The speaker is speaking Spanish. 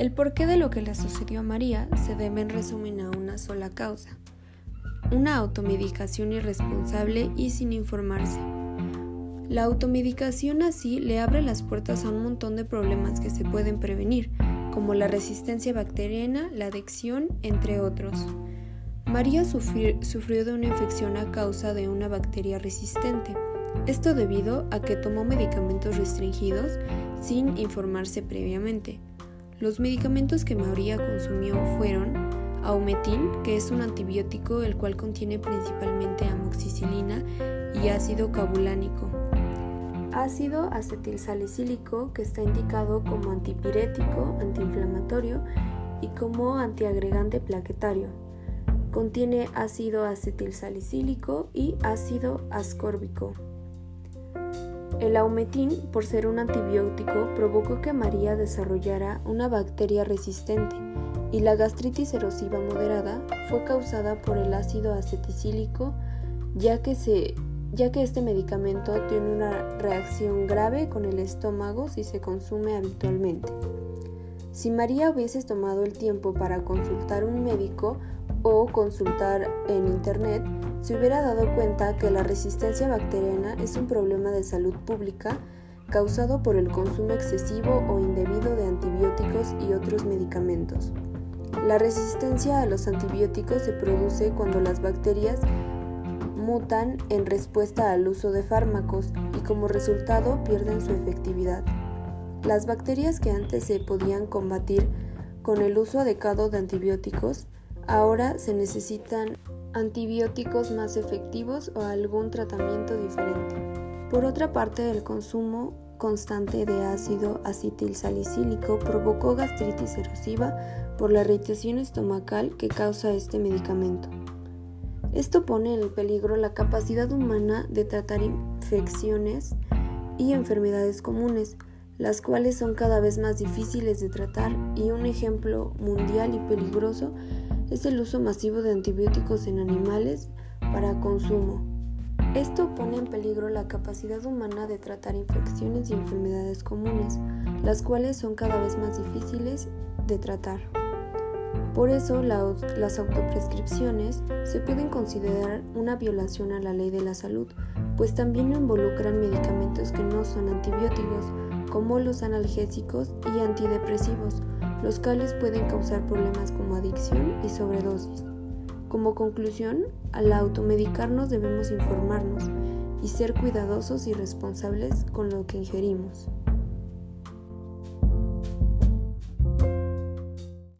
El porqué de lo que le sucedió a María se debe en resumen a una sola causa, una automedicación irresponsable y sin informarse. La automedicación así le abre las puertas a un montón de problemas que se pueden prevenir, como la resistencia bacteriana, la adicción, entre otros. María sufrió, de una infección a causa de una bacteria resistente. Esto debido a que tomó medicamentos restringidos sin informarse previamente. Los medicamentos que María consumió fueron Aumetin, que es un antibiótico el cual contiene principalmente amoxicilina y ácido cabulánico. Ácido acetilsalicílico, que está indicado como antipirético, antiinflamatorio y como antiagregante plaquetario. Contiene ácido acetilsalicílico y ácido ascórbico. El aumetín, por ser un antibiótico, provocó que María desarrollara una bacteria resistente y la gastritis erosiva moderada fue causada por el ácido aceticílico, ya que, ya que este medicamento tiene una reacción grave con el estómago si se consume habitualmente. Si María hubiese tomado el tiempo para consultar un médico o consultar en internet, se hubiera dado cuenta que la resistencia bacteriana es un problema de salud pública causado por el consumo excesivo o indebido de antibióticos y otros medicamentos. La resistencia a los antibióticos se produce cuando las bacterias mutan en respuesta al uso de fármacos y como resultado pierden su efectividad. Las bacterias que antes se podían combatir con el uso adecuado de antibióticos, ahora se necesitan antibióticos más efectivos o algún tratamiento diferente. Por otra parte, el consumo constante de ácido acetilsalicílico provocó gastritis erosiva por la irritación estomacal que causa este medicamento. Esto pone en peligro la capacidad humana de tratar infecciones y enfermedades comunes, las cuales son cada vez más difíciles de tratar y un ejemplo mundial y peligroso es el uso masivo de antibióticos en animales para consumo. Esto pone en peligro la capacidad humana de tratar infecciones y enfermedades comunes, las cuales son cada vez más difíciles de tratar. Por eso las autoprescripciones se pueden considerar una violación a la ley de la salud, pues también involucran medicamentos que no son antibióticos, como los analgésicos y antidepresivos, los cuales pueden causar problemas como adicción y sobredosis. Como conclusión, al automedicarnos debemos informarnos y ser cuidadosos y responsables con lo que ingerimos.